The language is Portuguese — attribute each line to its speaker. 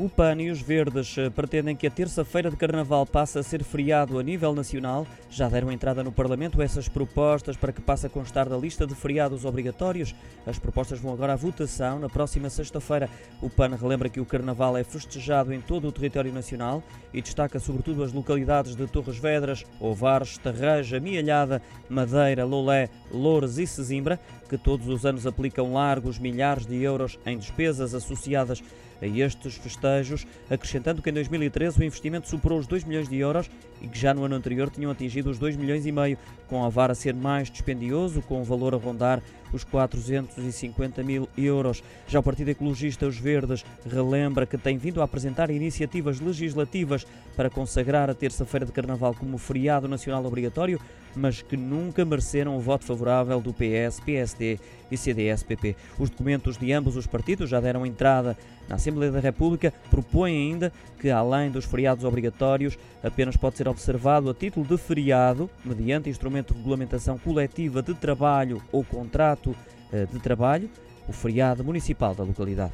Speaker 1: O PAN e os Verdes eh, pretendem que a terça-feira de Carnaval passe a ser feriado a nível nacional. Já deram entrada no Parlamento essas propostas para que passe a constar da lista de feriados obrigatórios. As propostas vão agora à votação na próxima sexta-feira. O PAN relembra que o Carnaval é festejado em todo o território nacional e destaca sobretudo as localidades de Torres Vedras, Ovares, Tarreja, Mialhada, Madeira, Lolé, Loures e Sesimbra, que todos os anos aplicam largos milhares de euros em despesas associadas a estes festejos, acrescentando que em 2013 o investimento superou os 2 milhões de euros e que já no ano anterior tinham atingido os 2 milhões e meio, com a VAR a ser mais dispendioso, com o valor a rondar os 450 mil euros. Já o Partido Ecologista Os Verdes relembra que tem vindo a apresentar iniciativas legislativas para consagrar a terça-feira de Carnaval como feriado nacional obrigatório, mas que nunca mereceram o voto favorável do PS, PSD e CDS-PP. Os documentos de ambos os partidos já deram entrada na Assembleia da República, propõem ainda que, além dos feriados obrigatórios, apenas pode ser observado a título de feriado, mediante instrumento de regulamentação coletiva de trabalho ou contrato eh, de trabalho, o feriado municipal da localidade.